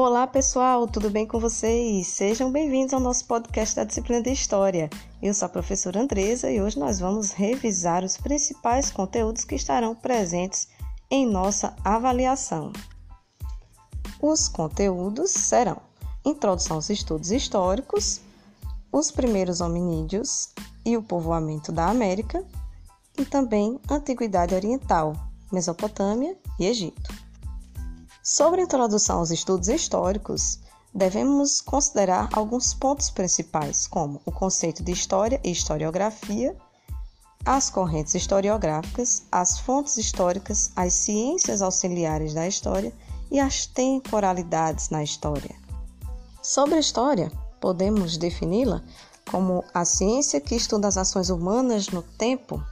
Olá pessoal, tudo bem com vocês? Sejam bem-vindos ao nosso podcast da disciplina de História. Eu sou a professora Andresa e hoje nós vamos revisar os principais conteúdos que estarão presentes em nossa avaliação. Os conteúdos serão Introdução aos estudos históricos, os primeiros hominídeos e o povoamento da América, e também Antiguidade Oriental, Mesopotâmia e Egito. Sobre a introdução aos estudos históricos, devemos considerar alguns pontos principais, como o conceito de história e historiografia, as correntes historiográficas, as fontes históricas, as ciências auxiliares da história e as temporalidades na história. Sobre a história, podemos defini-la como a ciência que estuda as ações humanas no tempo,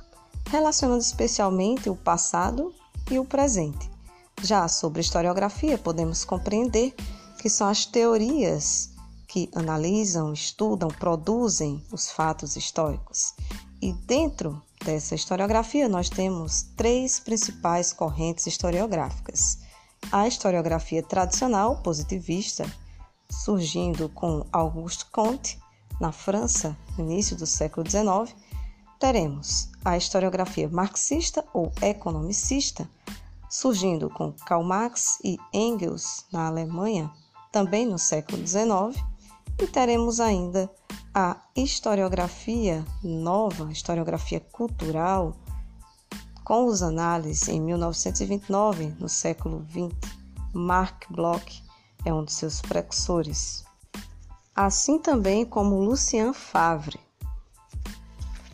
relacionando especialmente o passado e o presente já sobre historiografia, podemos compreender que são as teorias que analisam, estudam, produzem os fatos históricos. E dentro dessa historiografia, nós temos três principais correntes historiográficas: a historiografia tradicional, positivista, surgindo com Auguste Comte, na França, no início do século XIX. Teremos a historiografia marxista ou economicista, surgindo com Karl Marx e Engels na Alemanha, também no século XIX, e teremos ainda a historiografia nova, historiografia cultural, com os análises em 1929, no século XX. Mark Bloch é um dos seus precursores. Assim também como Lucien Favre.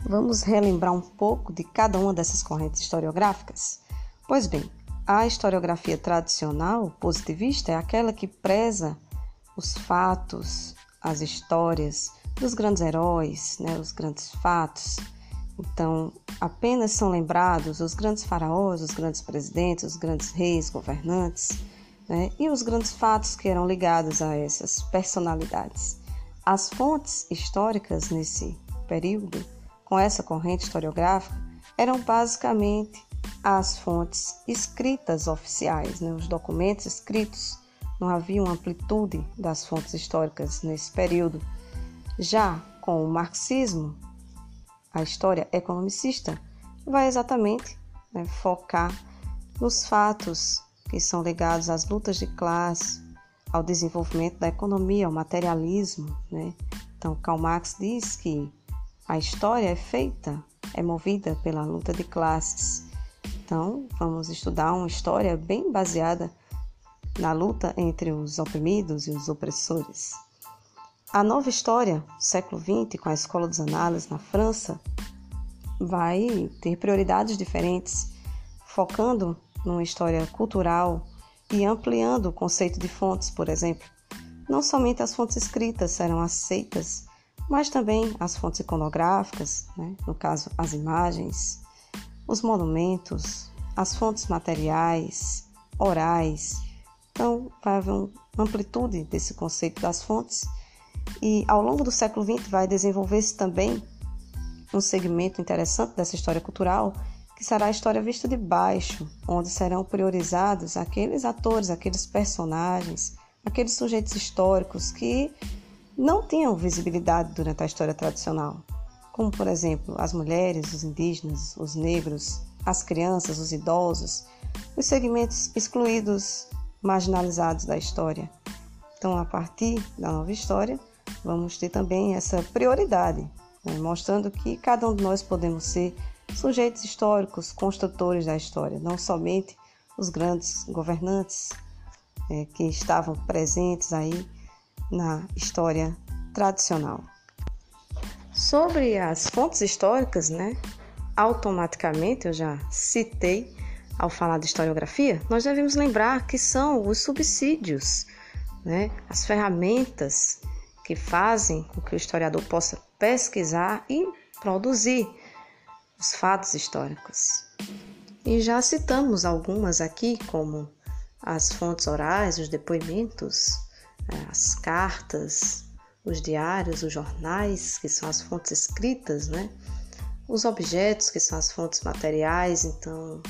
Vamos relembrar um pouco de cada uma dessas correntes historiográficas? Pois bem, a historiografia tradicional positivista é aquela que preza os fatos, as histórias dos grandes heróis, né, os grandes fatos. Então, apenas são lembrados os grandes faraós, os grandes presidentes, os grandes reis, governantes, né, e os grandes fatos que eram ligados a essas personalidades. As fontes históricas nesse período, com essa corrente historiográfica, eram basicamente as fontes escritas oficiais, né, os documentos escritos. Não havia uma amplitude das fontes históricas nesse período. Já com o marxismo, a história economicista vai exatamente né, focar nos fatos que são ligados às lutas de classe, ao desenvolvimento da economia, ao materialismo. Né? Então, Karl Marx diz que a história é feita, é movida pela luta de classes então, vamos estudar uma história bem baseada na luta entre os oprimidos e os opressores. A nova história, século XX, com a Escola dos Análises na França, vai ter prioridades diferentes, focando numa história cultural e ampliando o conceito de fontes, por exemplo. Não somente as fontes escritas serão aceitas, mas também as fontes iconográficas, né? no caso, as imagens, os monumentos, as fontes materiais, orais. Então, vai haver uma amplitude desse conceito das fontes e ao longo do século XX vai desenvolver-se também um segmento interessante dessa história cultural, que será a história vista de baixo, onde serão priorizados aqueles atores, aqueles personagens, aqueles sujeitos históricos que não tinham visibilidade durante a história tradicional como por exemplo as mulheres, os indígenas, os negros, as crianças, os idosos, os segmentos excluídos, marginalizados da história. Então, a partir da nova história, vamos ter também essa prioridade, né, mostrando que cada um de nós podemos ser sujeitos históricos, construtores da história, não somente os grandes governantes é, que estavam presentes aí na história tradicional. Sobre as fontes históricas, né? Automaticamente eu já citei ao falar de historiografia, nós devemos lembrar que são os subsídios, né? As ferramentas que fazem com que o historiador possa pesquisar e produzir os fatos históricos. E já citamos algumas aqui, como as fontes orais, os depoimentos, eh, as cartas, os diários, os jornais, que são as fontes escritas, né? Os objetos, que são as fontes materiais, então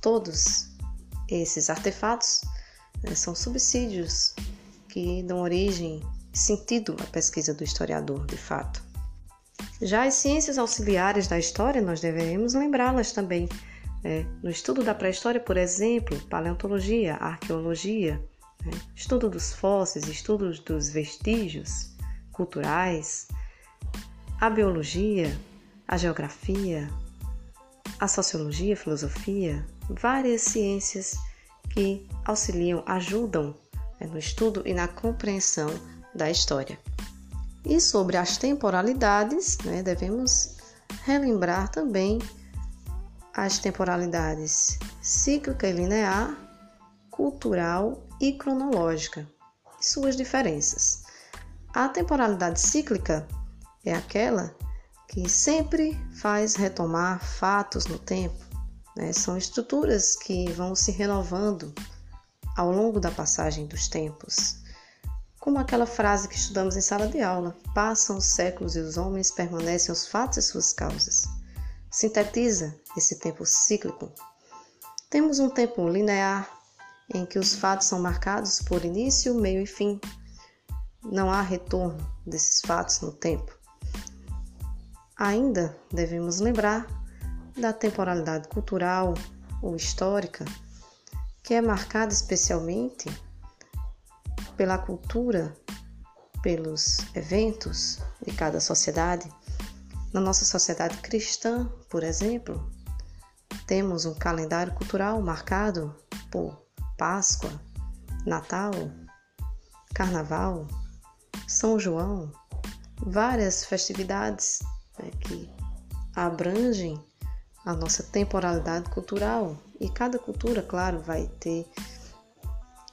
todos esses artefatos né, são subsídios que dão origem e sentido à pesquisa do historiador, de fato. Já as ciências auxiliares da história, nós devemos lembrá-las também. É, no estudo da pré-história, por exemplo, paleontologia, arqueologia, né, estudo dos fósseis, estudos dos vestígios culturais, a biologia, a geografia, a sociologia, a filosofia, várias ciências que auxiliam, ajudam né, no estudo e na compreensão da história. E sobre as temporalidades, né, devemos relembrar também as temporalidades cíclica e linear, cultural e cronológica, e suas diferenças. A temporalidade cíclica é aquela que sempre faz retomar fatos no tempo. Né? São estruturas que vão se renovando ao longo da passagem dos tempos. Como aquela frase que estudamos em sala de aula: passam os séculos e os homens permanecem os fatos e suas causas. Sintetiza esse tempo cíclico. Temos um tempo linear, em que os fatos são marcados por início, meio e fim. Não há retorno desses fatos no tempo. Ainda devemos lembrar da temporalidade cultural ou histórica, que é marcada especialmente pela cultura, pelos eventos de cada sociedade. Na nossa sociedade cristã, por exemplo, temos um calendário cultural marcado por Páscoa, Natal, Carnaval, São João, várias festividades né, que abrangem a nossa temporalidade cultural. E cada cultura, claro, vai ter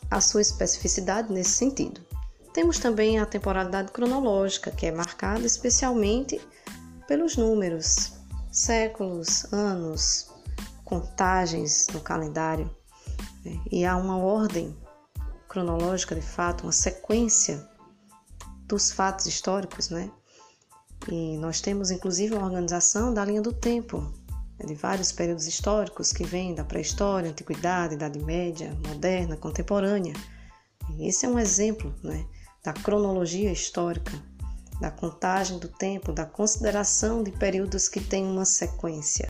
a sua especificidade nesse sentido. Temos também a temporalidade cronológica, que é marcada especialmente pelos números, séculos, anos, contagens no calendário. E há uma ordem cronológica, de fato, uma sequência dos fatos históricos, né? E nós temos inclusive uma organização da linha do tempo, né, de vários períodos históricos que vêm da pré-história, antiguidade, idade média, moderna, contemporânea. E esse é um exemplo né, da cronologia histórica, da contagem do tempo, da consideração de períodos que têm uma sequência.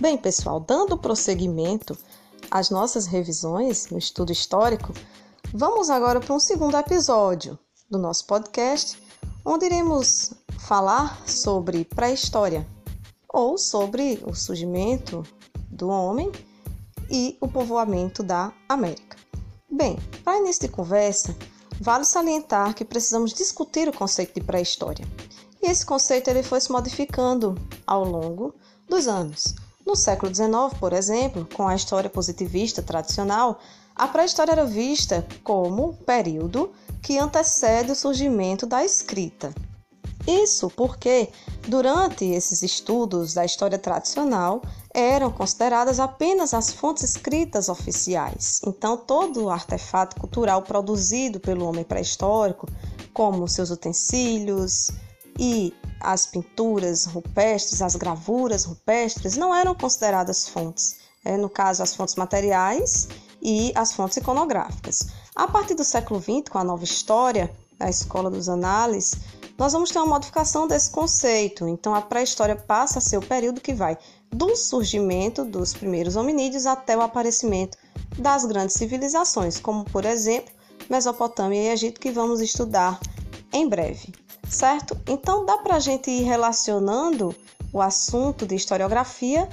Bem, pessoal, dando prosseguimento às nossas revisões no estudo histórico, Vamos agora para um segundo episódio do nosso podcast, onde iremos falar sobre pré-história ou sobre o surgimento do homem e o povoamento da América. Bem, para início de conversa, vale salientar que precisamos discutir o conceito de pré-história. E esse conceito ele foi se modificando ao longo dos anos. No século XIX, por exemplo, com a história positivista tradicional, a pré-história era vista como período que antecede o surgimento da escrita. Isso porque, durante esses estudos da história tradicional, eram consideradas apenas as fontes escritas oficiais. Então, todo o artefato cultural produzido pelo homem pré-histórico, como seus utensílios e as pinturas rupestres, as gravuras rupestres, não eram consideradas fontes. É, no caso, as fontes materiais e as fontes iconográficas. A partir do século XX, com a nova história, a escola dos análises, nós vamos ter uma modificação desse conceito. Então, a pré-história passa a ser o período que vai do surgimento dos primeiros hominídeos até o aparecimento das grandes civilizações, como, por exemplo, Mesopotâmia e Egito, que vamos estudar em breve, certo? Então, dá para a gente ir relacionando o assunto de historiografia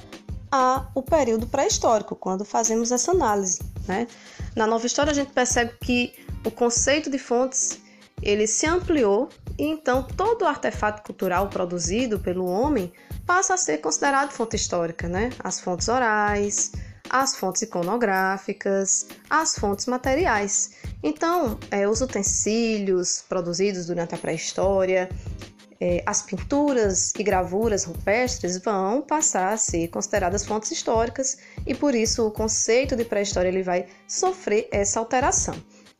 a o período pré-histórico, quando fazemos essa análise. Né? Na nova história, a gente percebe que o conceito de fontes ele se ampliou e então todo artefato cultural produzido pelo homem passa a ser considerado fonte histórica, né? As fontes orais, as fontes iconográficas, as fontes materiais. Então, é, os utensílios produzidos durante a pré-história, é, as pinturas e gravuras rupestres vão passar a ser consideradas fontes históricas e por isso o conceito de pré-história ele vai sofrer essa alteração.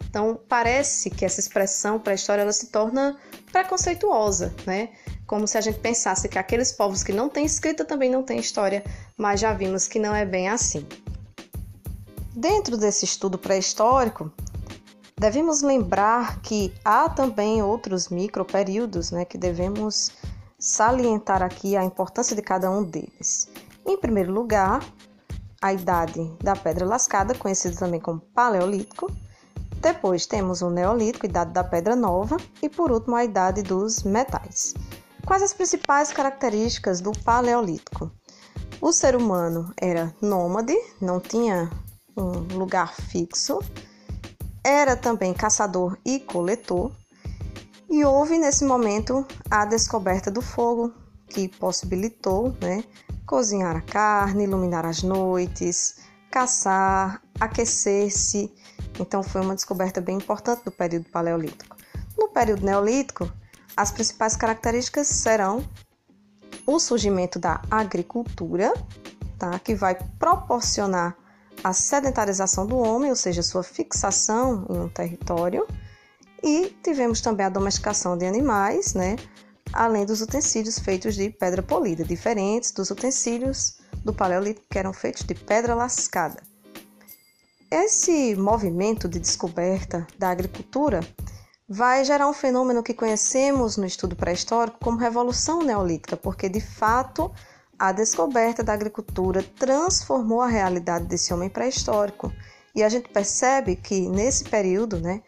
Então parece que essa expressão pré-história ela se torna preconceituosa, né? Como se a gente pensasse que aqueles povos que não têm escrita também não têm história, mas já vimos que não é bem assim. Dentro desse estudo pré-histórico, devemos lembrar que há também outros microperíodos né, que devemos salientar aqui a importância de cada um deles. Em primeiro lugar, a idade da pedra lascada, conhecida também como Paleolítico. Depois temos o Neolítico, idade da pedra nova, e por último a idade dos metais. Quais as principais características do Paleolítico? O ser humano era nômade, não tinha um lugar fixo, era também caçador e coletor, e houve nesse momento a descoberta do fogo, que possibilitou né, cozinhar a carne, iluminar as noites, caçar, aquecer-se. Então foi uma descoberta bem importante do período paleolítico. No período neolítico, as principais características serão o surgimento da agricultura, tá? que vai proporcionar a sedentarização do homem, ou seja, sua fixação em um território, e tivemos também a domesticação de animais, né? além dos utensílios feitos de pedra polida, diferentes dos utensílios do Paleolítico que eram feitos de pedra lascada. Esse movimento de descoberta da agricultura vai gerar um fenômeno que conhecemos no estudo pré-histórico como Revolução Neolítica, porque de fato a descoberta da agricultura transformou a realidade desse homem pré-histórico. E a gente percebe que nesse período, né,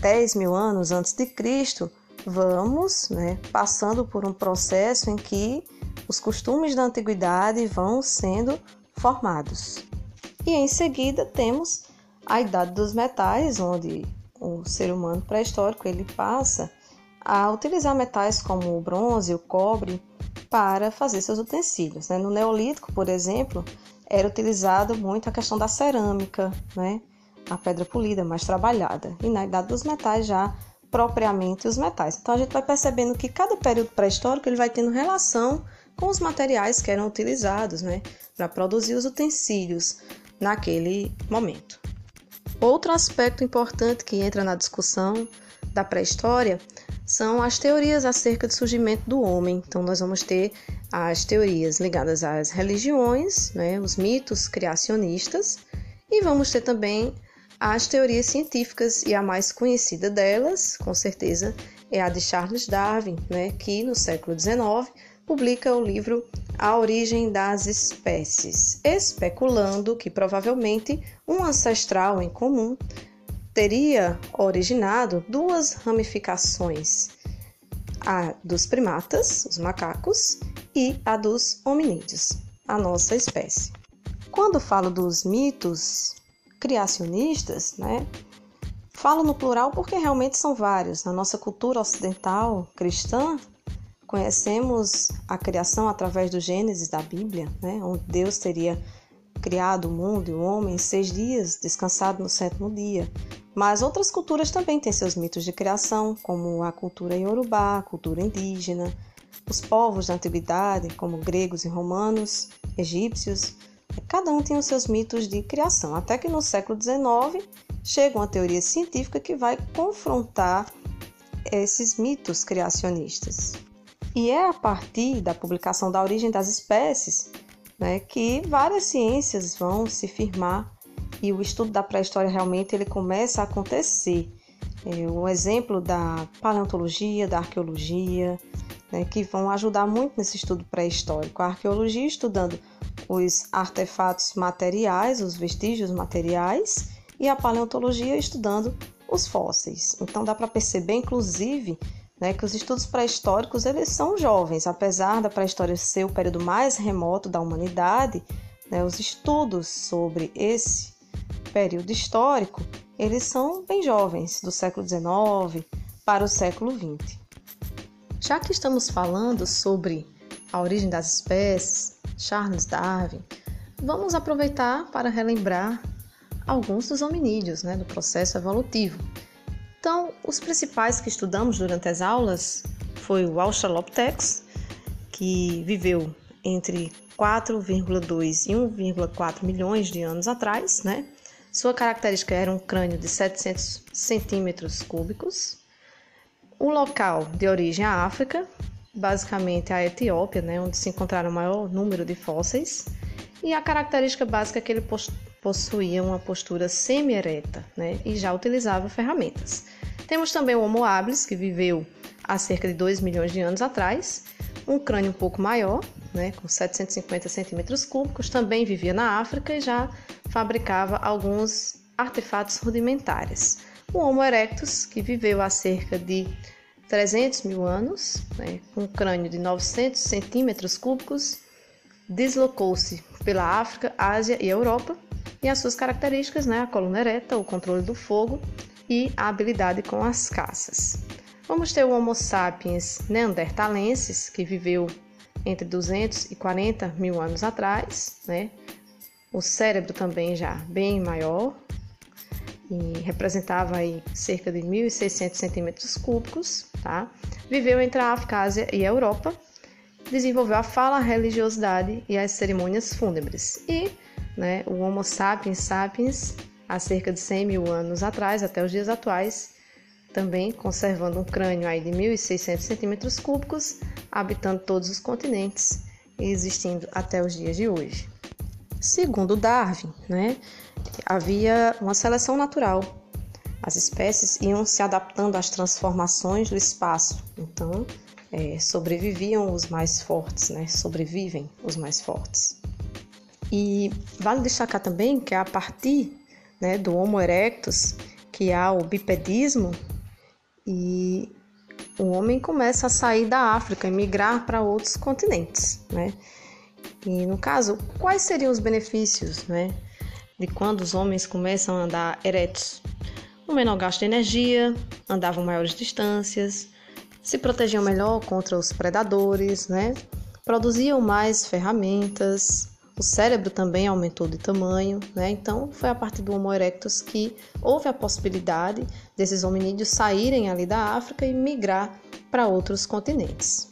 10 mil anos antes de Cristo, vamos né, passando por um processo em que os costumes da antiguidade vão sendo formados. E em seguida temos a idade dos metais, onde o ser humano pré-histórico ele passa a utilizar metais como o bronze, o cobre para fazer seus utensílios. Né? No Neolítico, por exemplo, era utilizado muito a questão da cerâmica, né? a pedra polida mais trabalhada. E na idade dos metais já propriamente os metais. Então a gente vai percebendo que cada período pré-histórico ele vai tendo relação com os materiais que eram utilizados, né, para produzir os utensílios naquele momento. Outro aspecto importante que entra na discussão da pré-história são as teorias acerca do surgimento do homem. Então nós vamos ter as teorias ligadas às religiões, né, os mitos criacionistas, e vamos ter também as teorias científicas e a mais conhecida delas, com certeza, é a de Charles Darwin, né, que no século XIX publica o livro A Origem das Espécies, especulando que provavelmente um ancestral em comum teria originado duas ramificações, a dos primatas, os macacos, e a dos hominídeos, a nossa espécie. Quando falo dos mitos criacionistas, né? Falo no plural porque realmente são vários. Na nossa cultura ocidental cristã, conhecemos a criação através do Gênesis da Bíblia, né? onde Deus teria criado o mundo e o homem em seis dias, descansado no sétimo dia. Mas outras culturas também têm seus mitos de criação, como a cultura iorubá, a cultura indígena, os povos da antiguidade, como gregos e romanos, egípcios, Cada um tem os seus mitos de criação, até que no século XIX chega uma teoria científica que vai confrontar esses mitos criacionistas. E é a partir da publicação da origem das espécies né, que várias ciências vão se firmar e o estudo da pré-história realmente ele começa a acontecer. É, um exemplo da paleontologia, da arqueologia, né, que vão ajudar muito nesse estudo pré-histórico. A arqueologia estudando os artefatos materiais, os vestígios materiais, e a paleontologia estudando os fósseis. Então dá para perceber, inclusive, né, que os estudos pré-históricos eles são jovens, apesar da pré-história ser o período mais remoto da humanidade, né, os estudos sobre esse período histórico eles são bem jovens, do século XIX para o século XX. Já que estamos falando sobre a origem das espécies, Charles Darwin, vamos aproveitar para relembrar alguns dos hominídeos, né, do processo evolutivo. Então, os principais que estudamos durante as aulas foi o Australopithecus, que viveu entre 4,2 e 1,4 milhões de anos atrás, né? Sua característica era um crânio de 700 centímetros cúbicos. O local de origem a África, basicamente a Etiópia, né, onde se encontraram o maior número de fósseis, e a característica básica é que ele possuía uma postura semi-ereta né, e já utilizava ferramentas. Temos também o Homo habilis, que viveu há cerca de 2 milhões de anos atrás, um crânio um pouco maior, né, com 750 centímetros cúbicos, também vivia na África e já fabricava alguns artefatos rudimentares. O Homo erectus, que viveu há cerca de 300 mil anos, né, com um crânio de 900 centímetros cúbicos, deslocou-se pela África, Ásia e Europa, e as suas características, né, a coluna ereta, o controle do fogo e a habilidade com as caças. Vamos ter o Homo sapiens neandertalensis, que viveu entre 240 mil anos atrás, né? O cérebro também já bem maior e representava aí cerca de 1.600 centímetros cúbicos, tá? Viveu entre a África, Ásia e a Europa, desenvolveu a fala, a religiosidade e as cerimônias fúnebres e né, o Homo sapiens sapiens, há cerca de 100 mil anos atrás, até os dias atuais, também conservando um crânio aí de 1.600 centímetros cúbicos, habitando todos os continentes e existindo até os dias de hoje. Segundo Darwin, né, havia uma seleção natural. As espécies iam se adaptando às transformações do espaço. Então, é, sobreviviam os mais fortes, né? Sobrevivem os mais fortes. E vale destacar também que a partir né, do Homo erectus que há o bipedismo e o homem começa a sair da África e migrar para outros continentes, né? E no caso, quais seriam os benefícios, né, de quando os homens começam a andar eretos? Um menor gasto de energia, andavam maiores distâncias, se protegiam melhor contra os predadores, né? Produziam mais ferramentas, o cérebro também aumentou de tamanho, né? Então foi a partir do Homo erectus que houve a possibilidade desses hominídeos saírem ali da África e migrar para outros continentes.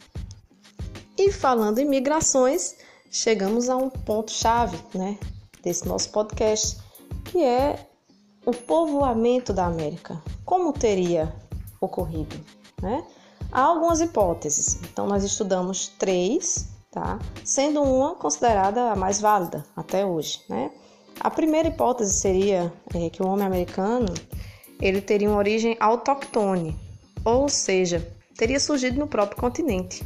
E falando em migrações, chegamos a um ponto chave, né, desse nosso podcast, que é o povoamento da América. Como teria ocorrido, né? Há algumas hipóteses. Então nós estudamos três tá? Sendo uma considerada a mais válida até hoje, né? A primeira hipótese seria é, que o homem americano ele teria uma origem autóctone, ou seja, teria surgido no próprio continente.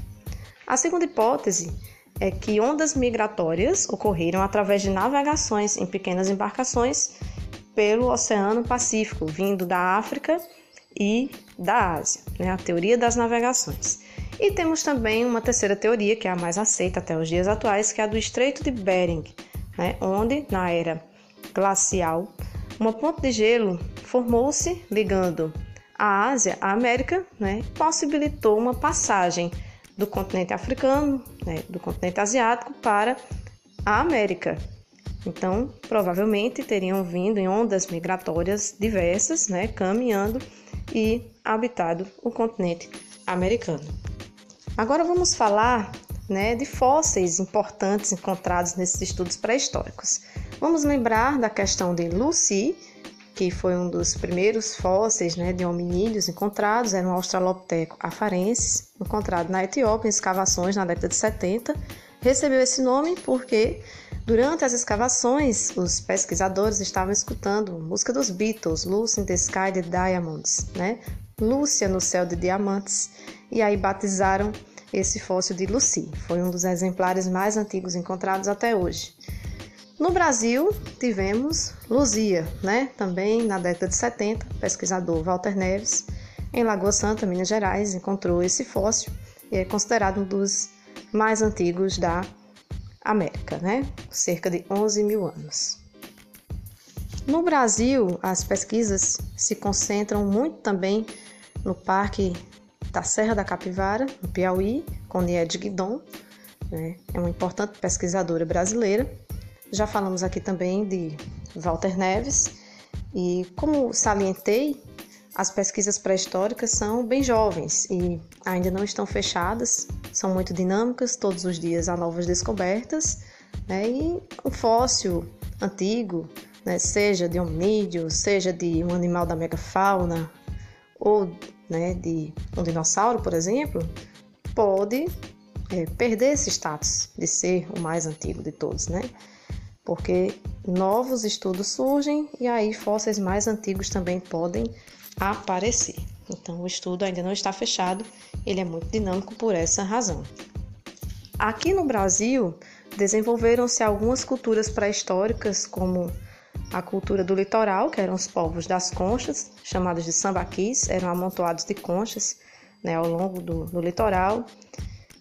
A segunda hipótese é que ondas migratórias ocorreram através de navegações em pequenas embarcações pelo Oceano Pacífico, vindo da África e da Ásia, né? a teoria das navegações. E temos também uma terceira teoria, que é a mais aceita até os dias atuais, que é a do Estreito de Bering, né, onde, na era glacial, uma ponte de gelo formou-se ligando a Ásia à América, né, possibilitou uma passagem do continente africano, né, do continente asiático para a América. Então, provavelmente teriam vindo em ondas migratórias diversas, né, caminhando e habitado o continente americano. Agora vamos falar né, de fósseis importantes encontrados nesses estudos pré-históricos. Vamos lembrar da questão de Lucy, que foi um dos primeiros fósseis né, de hominídeos encontrados, era um australopiteco afarensis, encontrado na Etiópia em escavações na década de 70. Recebeu esse nome porque durante as escavações os pesquisadores estavam escutando música dos Beatles, Lucy in the Sky the Diamonds, né? Lúcia no céu de diamantes, e aí batizaram esse fóssil de Lucy. Foi um dos exemplares mais antigos encontrados até hoje. No Brasil, tivemos Luzia, né? também na década de 70, o pesquisador Walter Neves, em Lagoa Santa, Minas Gerais, encontrou esse fóssil e é considerado um dos mais antigos da América, né? cerca de 11 mil anos. No Brasil, as pesquisas se concentram muito também no Parque da Serra da Capivara, no Piauí, com Niede Guidon, né? é uma importante pesquisadora brasileira. Já falamos aqui também de Walter Neves, e como salientei, as pesquisas pré-históricas são bem jovens e ainda não estão fechadas, são muito dinâmicas, todos os dias há novas descobertas, né? e um fóssil antigo, né? seja de hominídeo, seja de um animal da megafauna, ou né, de um dinossauro, por exemplo, pode é, perder esse status de ser o mais antigo de todos, né? Porque novos estudos surgem e aí fósseis mais antigos também podem aparecer. Então, o estudo ainda não está fechado, ele é muito dinâmico por essa razão. Aqui no Brasil, desenvolveram-se algumas culturas pré-históricas, como a cultura do litoral, que eram os povos das conchas, chamados de sambaquis, eram amontoados de conchas né, ao longo do, do litoral.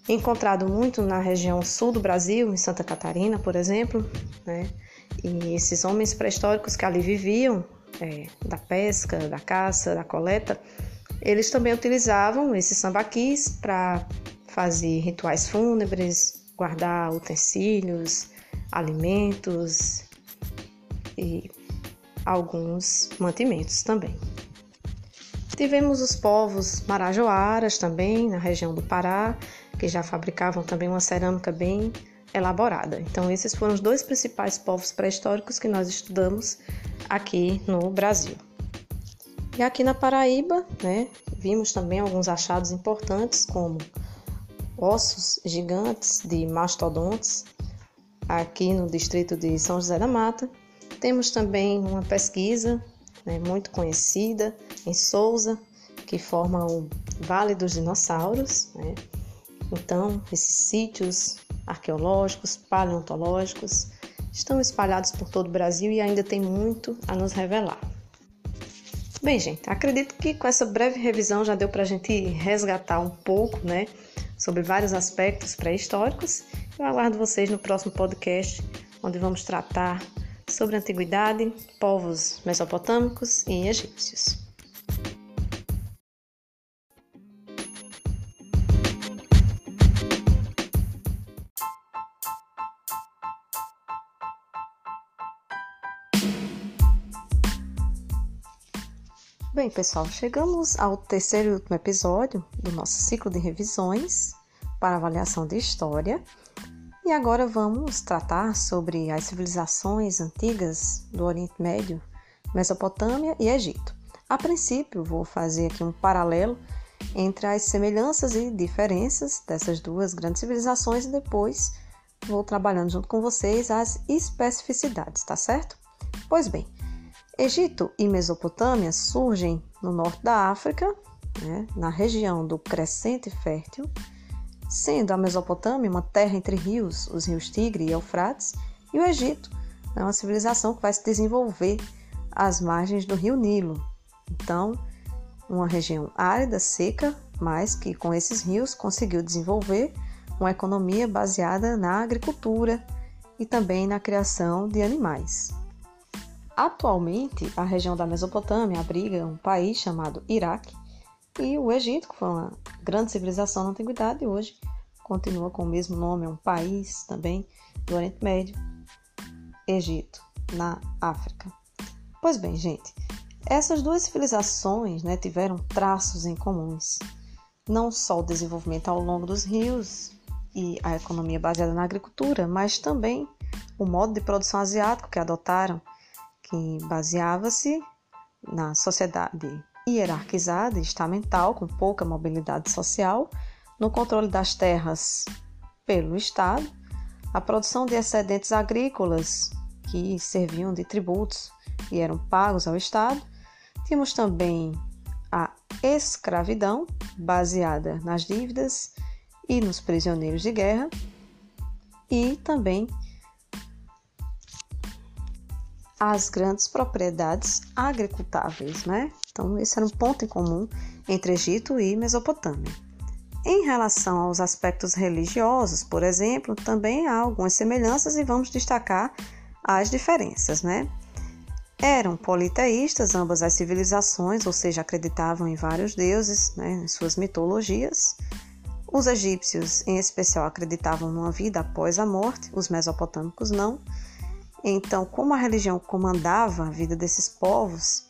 Encontrado muito na região sul do Brasil, em Santa Catarina, por exemplo, né? E esses homens pré-históricos que ali viviam, é, da pesca, da caça, da coleta, eles também utilizavam esses sambaquis para fazer rituais fúnebres, guardar utensílios, alimentos e alguns mantimentos também. Tivemos os povos marajoaras também, na região do Pará, que já fabricavam também uma cerâmica bem elaborada. Então, esses foram os dois principais povos pré-históricos que nós estudamos aqui no Brasil. E aqui na Paraíba, né, vimos também alguns achados importantes, como ossos gigantes de mastodontes, aqui no distrito de São José da Mata. Temos também uma pesquisa né, muito conhecida em Souza, que forma o Vale dos Dinossauros. Né? Então, esses sítios arqueológicos, paleontológicos, estão espalhados por todo o Brasil e ainda tem muito a nos revelar. Bem, gente, acredito que com essa breve revisão já deu para a gente resgatar um pouco, né, sobre vários aspectos pré-históricos. Eu aguardo vocês no próximo podcast, onde vamos tratar sobre a antiguidade, povos mesopotâmicos e egípcios. Bem, pessoal, chegamos ao terceiro e último episódio do nosso ciclo de revisões para avaliação de história. E agora vamos tratar sobre as civilizações antigas do Oriente Médio, Mesopotâmia e Egito. A princípio, vou fazer aqui um paralelo entre as semelhanças e diferenças dessas duas grandes civilizações e depois vou trabalhando junto com vocês as especificidades, tá certo? Pois bem, Egito e Mesopotâmia surgem no norte da África, né, na região do Crescente Fértil, sendo a Mesopotâmia uma terra entre rios, os rios Tigre e Eufrates, e o Egito é uma civilização que vai se desenvolver às margens do rio Nilo. Então, uma região árida, seca, mas que com esses rios conseguiu desenvolver uma economia baseada na agricultura e também na criação de animais. Atualmente, a região da Mesopotâmia abriga um país chamado Iraque e o Egito, que foi uma grande civilização na antiguidade, hoje continua com o mesmo nome, é um país também do Oriente Médio, Egito, na África. Pois bem, gente, essas duas civilizações né, tiveram traços em comuns. Não só o desenvolvimento ao longo dos rios e a economia baseada na agricultura, mas também o modo de produção asiático que adotaram que baseava-se na sociedade hierarquizada e estamental, com pouca mobilidade social, no controle das terras pelo Estado, a produção de excedentes agrícolas que serviam de tributos e eram pagos ao Estado. Tínhamos também a escravidão, baseada nas dívidas e nos prisioneiros de guerra, e também as grandes propriedades agricultáveis, né? Então, esse era um ponto em comum entre Egito e Mesopotâmia. Em relação aos aspectos religiosos, por exemplo, também há algumas semelhanças e vamos destacar as diferenças, né? Eram politeístas ambas as civilizações, ou seja, acreditavam em vários deuses, né, em suas mitologias. Os egípcios, em especial, acreditavam numa vida após a morte, os mesopotâmicos não. Então, como a religião comandava a vida desses povos,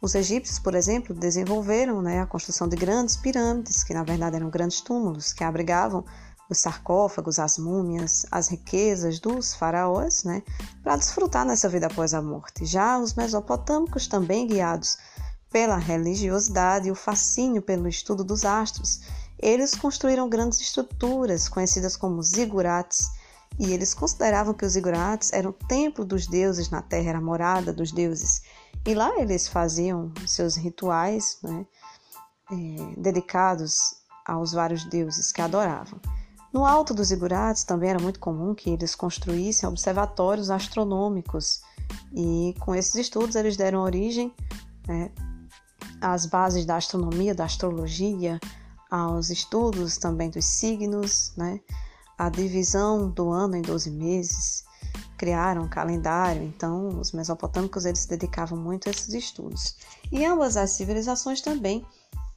os egípcios, por exemplo, desenvolveram né, a construção de grandes pirâmides, que na verdade eram grandes túmulos, que abrigavam os sarcófagos, as múmias, as riquezas dos faraós, né, para desfrutar nessa vida após a morte. Já os mesopotâmicos, também guiados pela religiosidade e o fascínio pelo estudo dos astros, eles construíram grandes estruturas conhecidas como zigurates E eles consideravam que os igurates eram o templo dos deuses na terra, era a morada dos deuses. E lá eles faziam seus rituais né, é, dedicados aos vários deuses que adoravam. No alto dos igurates também era muito comum que eles construíssem observatórios astronômicos e com esses estudos eles deram origem né, às bases da astronomia, da astrologia, aos estudos também dos signos, né, a divisão do ano em 12 meses, criaram um calendário, então os mesopotâmicos eles se dedicavam muito a esses estudos. E ambas as civilizações também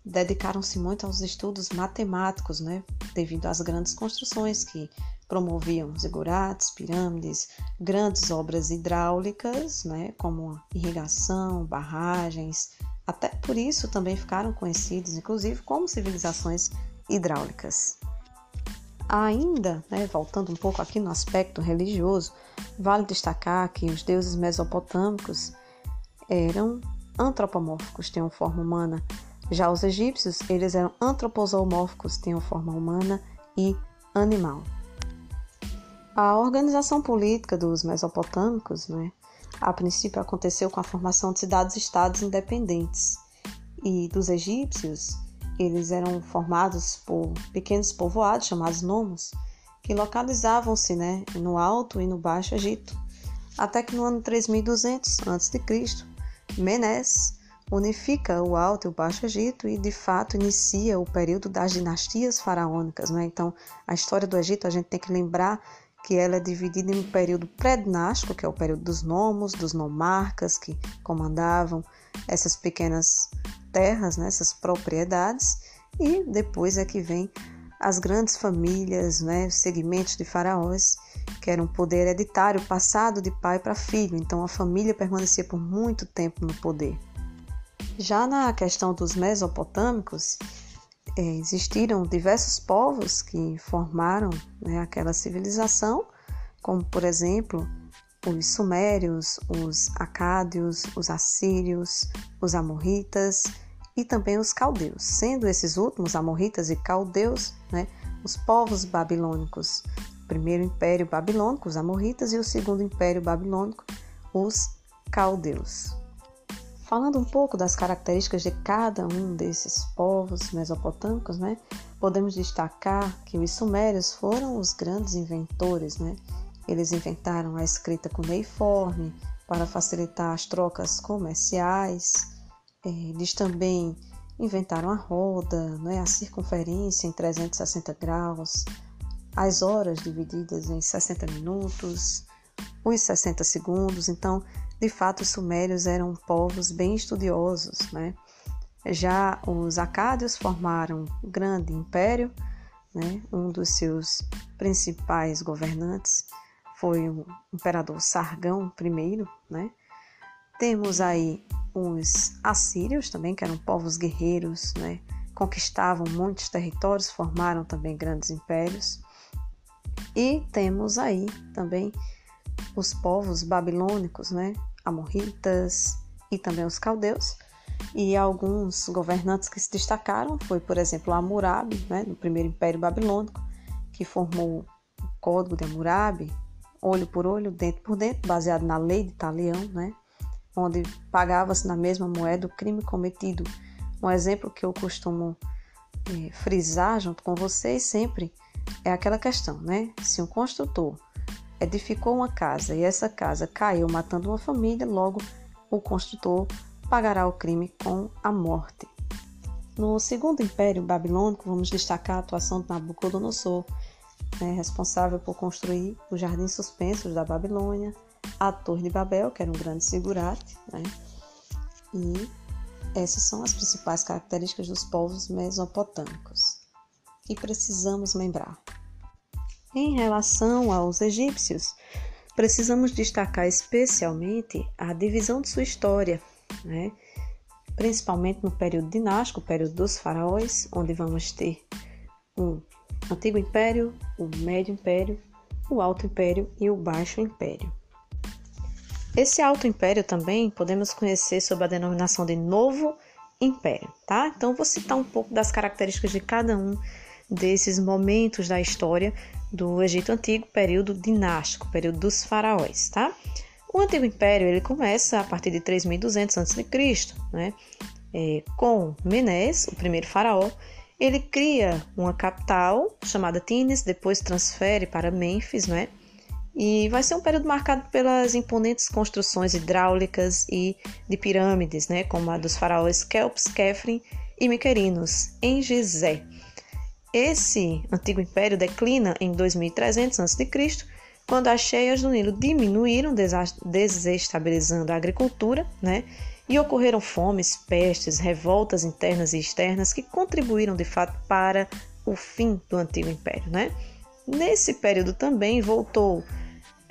dedicaram-se muito aos estudos matemáticos, né, devido às grandes construções que promoviam zigurates, pirâmides, grandes obras hidráulicas, né, como irrigação, barragens. Até por isso também ficaram conhecidos, inclusive, como civilizações hidráulicas. Ainda, né, voltando um pouco aqui no aspecto religioso, vale destacar que os deuses mesopotâmicos eram antropomórficos, tinham forma humana. Já os egípcios, eles eram antroposomórficos, tinham forma humana e animal. A organização política dos mesopotâmicos, né, a princípio aconteceu com a formação de cidades-estados independentes. E dos egípcios, eles eram formados por pequenos povoados chamados nomos, que localizavam-se né, no Alto e no Baixo Egito, até que no ano 3200 a.C., Menes unifica o Alto e o Baixo Egito e, de fato, inicia o período das dinastias faraônicas. Né? Então, a história do Egito a gente tem que lembrar que ela é dividida em um período pré-dinástico, que é o período dos nomos, dos nomarcas que comandavam essas pequenas terras, né, essas propriedades, e depois é que vem as grandes famílias, né, segmentos de faraós, que era um poder hereditário passado de pai para filho, então a família permanecia por muito tempo no poder. Já na questão dos mesopotâmicos, é, existiram diversos povos que formaram né, aquela civilização, como por exemplo os sumérios, os acádios, os assírios, os amorritas e também os caldeus, sendo esses últimos, amorritas e caldeus, né, os povos babilônicos. O primeiro império babilônico, os amorritas, e o segundo império babilônico, os caldeus. Falando um pouco das características de cada um desses povos mesopotâmicos, né, podemos destacar que os sumérios foram os grandes inventores. Né? Eles inventaram a escrita cuneiforme para facilitar as trocas comerciais. É, eles também inventaram a roda, né, a circunferência em 360 graus, as horas divididas em 60 minutos, os 60 segundos. Então, de fato, os sumérios eram povos bem estudiosos, né? Já os acádios formaram um grande império, né? Um dos seus principais governantes foi o imperador Sargão I, né? Temos aí os assírios também, que eram povos guerreiros, né? Conquistavam muitos territórios, formaram também grandes impérios. E temos aí também os povos babilônicos, né, amorritas e também os caldeus. E alguns governantes que se destacaram foi, por exemplo, Hammurabi, né, no primeiro Império Babilônico, que formou o Código de Hammurabi, olho por olho, dente por dente, baseado na lei de Talião, né, onde pagava-se na mesma moeda o crime cometido. Um exemplo que eu costumo eh, frisar junto com vocês sempre é aquela questão, né? Se um construtor edificou uma casa e essa casa caiu matando uma família, logo o construtor pagará o crime com a morte. No segundo império babilônico, vamos destacar a atuação de Nabucodonosor, né, responsável por construir os jardins suspensos da Babilônia, a Torre de Babel, que era um grande segurate, né, e essas são as principais características dos povos mesopotâmicos. E precisamos lembrar em relação aos egípcios, precisamos destacar especialmente a divisão de sua história, né? principalmente no período dinástico, o período dos faraós, onde vamos ter o Antigo Império, o Médio Império, o Alto Império e o Baixo Império. Esse Alto Império também podemos conhecer sob a denominação de Novo Império, tá? Então vou citar um pouco das características de cada um desses momentos da história do Egito Antigo, período dinástico, período dos faraós, tá? O Antigo Império ele começa a partir de 3.200 a.C., né? É, com Menés, o primeiro faraó, ele cria uma capital chamada Tines, depois transfere para Mênfis, né? E vai ser um período marcado pelas imponentes construções hidráulicas e de pirâmides, né? Como a dos faraós Kelps, Kefren e Miquerinos, em Gizé. Esse antigo império declina em 2300 a.C., quando as cheias do Nilo diminuíram, desestabilizando a agricultura, né? E ocorreram fomes, pestes, revoltas internas e externas que contribuíram de fato para o fim do antigo império, né? Nesse período também voltou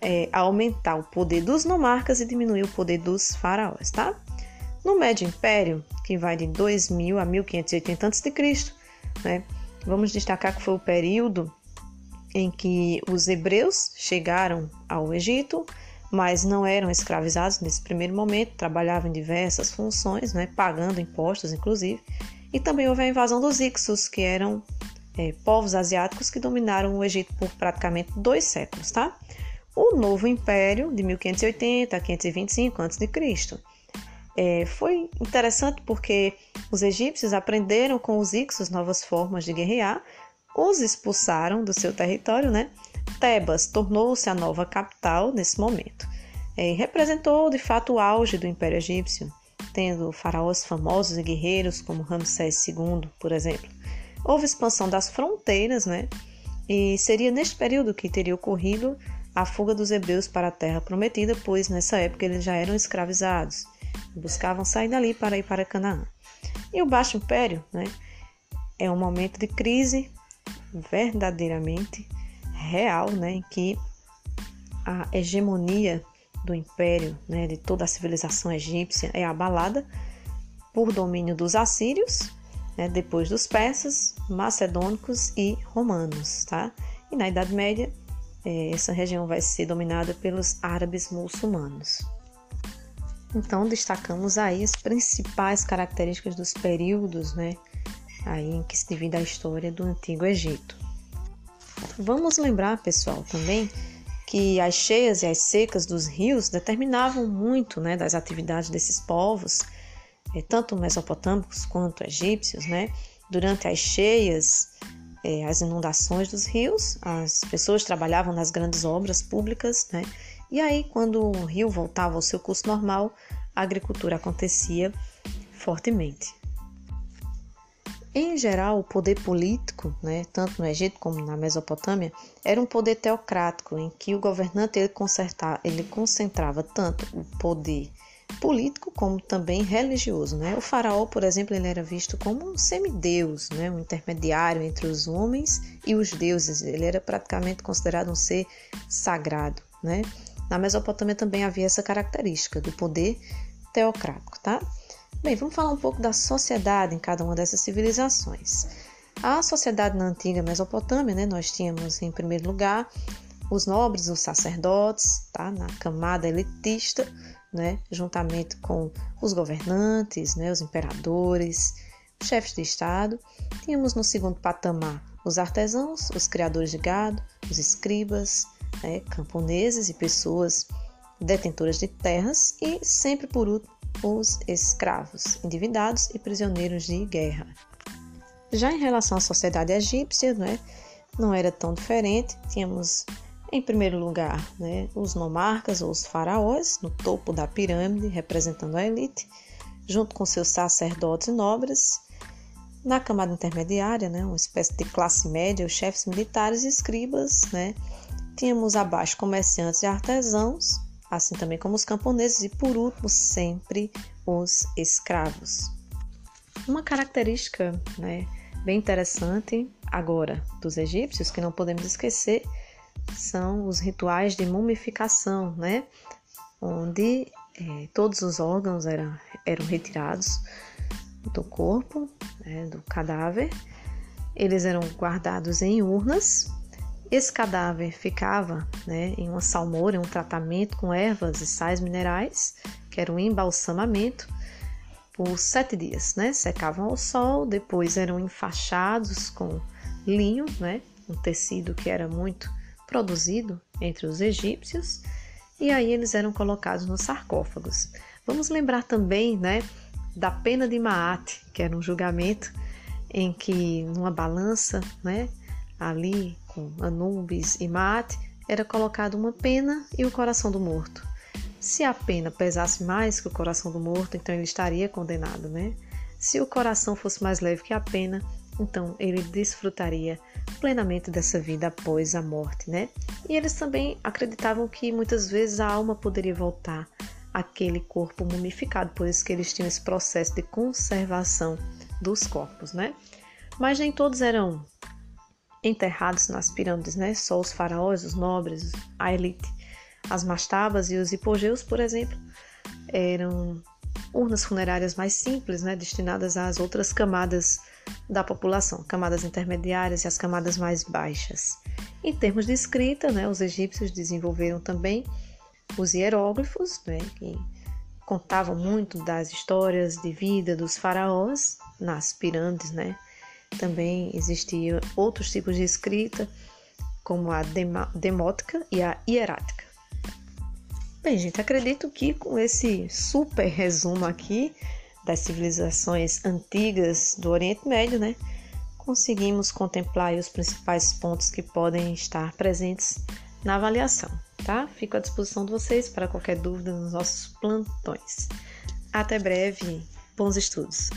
é, aumentar o poder dos nomarcas e diminuir o poder dos faraós, tá? No Médio Império, que vai de 2000 a 1580 a.C., né? Vamos destacar que foi o período em que os hebreus chegaram ao Egito, mas não eram escravizados nesse primeiro momento, trabalhavam em diversas funções, né, pagando impostos, inclusive. E também houve a invasão dos Ixos, que eram é, povos asiáticos que dominaram o Egito por praticamente dois séculos. Tá? O novo império, de 1580 a 525 a.C., é, foi interessante porque os egípcios aprenderam com os Ixos novas formas de guerrear, os expulsaram do seu território, né? Tebas tornou-se a nova capital nesse momento. É, representou de fato o auge do Império Egípcio, tendo faraós famosos e guerreiros como Ramsés II, por exemplo. Houve expansão das fronteiras, né? E seria neste período que teria ocorrido a fuga dos hebreus para a Terra Prometida, pois nessa época eles já eram escravizados, buscavam sair dali para ir para Canaã. E o Baixo Império, né? É um momento de crise verdadeiramente real, né, em que a hegemonia do império, né, de toda a civilização egípcia é abalada por domínio dos assírios, né, depois dos persas, macedônicos e romanos, tá? E na Idade Média essa região vai ser dominada pelos árabes muçulmanos. Então destacamos aí as principais características dos períodos, né, aí em que se divide a história do Antigo Egito. Vamos lembrar, pessoal, também que as cheias e as secas dos rios determinavam muito né, das atividades desses povos, eh, tanto mesopotâmicos quanto egípcios. Né? Durante as cheias, eh, as inundações dos rios, as pessoas trabalhavam nas grandes obras públicas, né? e aí, quando o rio voltava ao seu curso normal, a agricultura acontecia fortemente. Em geral, o poder político, né, tanto no Egito como na Mesopotâmia, era um poder teocrático, em que o governante ele, ele concentrava tanto o poder político como também religioso. Né? O faraó, por exemplo, ele era visto como um semideus, né? um intermediário entre os homens e os deuses. Ele era praticamente considerado um ser sagrado. Né? Na Mesopotâmia também havia essa característica do poder teocrático. Tá? Bem, vamos falar um pouco da sociedade em cada uma dessas civilizações. A sociedade na antiga Mesopotâmia, né, nós tínhamos em primeiro lugar os nobres, os sacerdotes, tá, na camada elitista, né, juntamente com os governantes, né, os imperadores, chefes de estado. Tínhamos no segundo patamar os artesãos, os criadores de gado, os escribas, né, camponeses e pessoas detentoras de terras e sempre por último os escravos, endividados e prisioneiros de guerra. Já em relação à sociedade egípcia, né, não era tão diferente. Tínhamos, em primeiro lugar, né, os nomarcas ou os faraós, no topo da pirâmide, representando a elite, junto com seus sacerdotes e nobres. Na camada intermediária, né, uma espécie de classe média, os chefes militares e escribas. Né, tínhamos abaixo comerciantes e artesãos, assim também como os camponeses e, por último, sempre os escravos. Uma característica né, bem interessante agora dos egípcios, que não podemos esquecer, são os rituais de mumificação, né, onde é, todos os órgãos eram, eram retirados do corpo, né, do cadáver, eles eram guardados em urnas esse cadáver ficava né, em uma salmoura, um tratamento com ervas e sais minerais, que era um embalsamamento, por sete dias. Né? Secavam ao sol, depois eram enfaixados com linho, né? um tecido que era muito produzido entre os egípcios, e aí eles eram colocados nos sarcófagos. Vamos lembrar também né, da pena de Maat, que era um julgamento em que numa balança, né, ali com Anubis e Maat, era colocado uma pena e o coração do morto. Se a pena pesasse mais que o coração do morto, então ele estaria condenado, né? Se o coração fosse mais leve que a pena, então ele desfrutaria plenamente dessa vida após a morte, né? E eles também acreditavam que muitas vezes a alma poderia voltar àquele corpo mumificado, por isso que eles tinham esse processo de conservação dos corpos, né? Mas nem todos eram enterrados nas pirâmides, né? Só os faraós, os nobres, a elite. As mastabas e os hipogeus, por exemplo, eram urnas funerárias mais simples, né? Destinadas às outras camadas da população, camadas intermediárias e as camadas mais baixas. Em termos de escrita, né, os egípcios desenvolveram também os hieróglifos, né, que contavam muito das histórias de vida dos faraós nas pirâmides, né. Também existiam outros tipos de escrita, como a demótica e a hierática. Bem, gente, acredito que com esse super resumo aqui das civilizações antigas do Oriente Médio, né, conseguimos contemplar os principais pontos que podem estar presentes na avaliação, tá? Fico à disposição de vocês para qualquer dúvida nos nossos plantões. Até breve, bons estudos!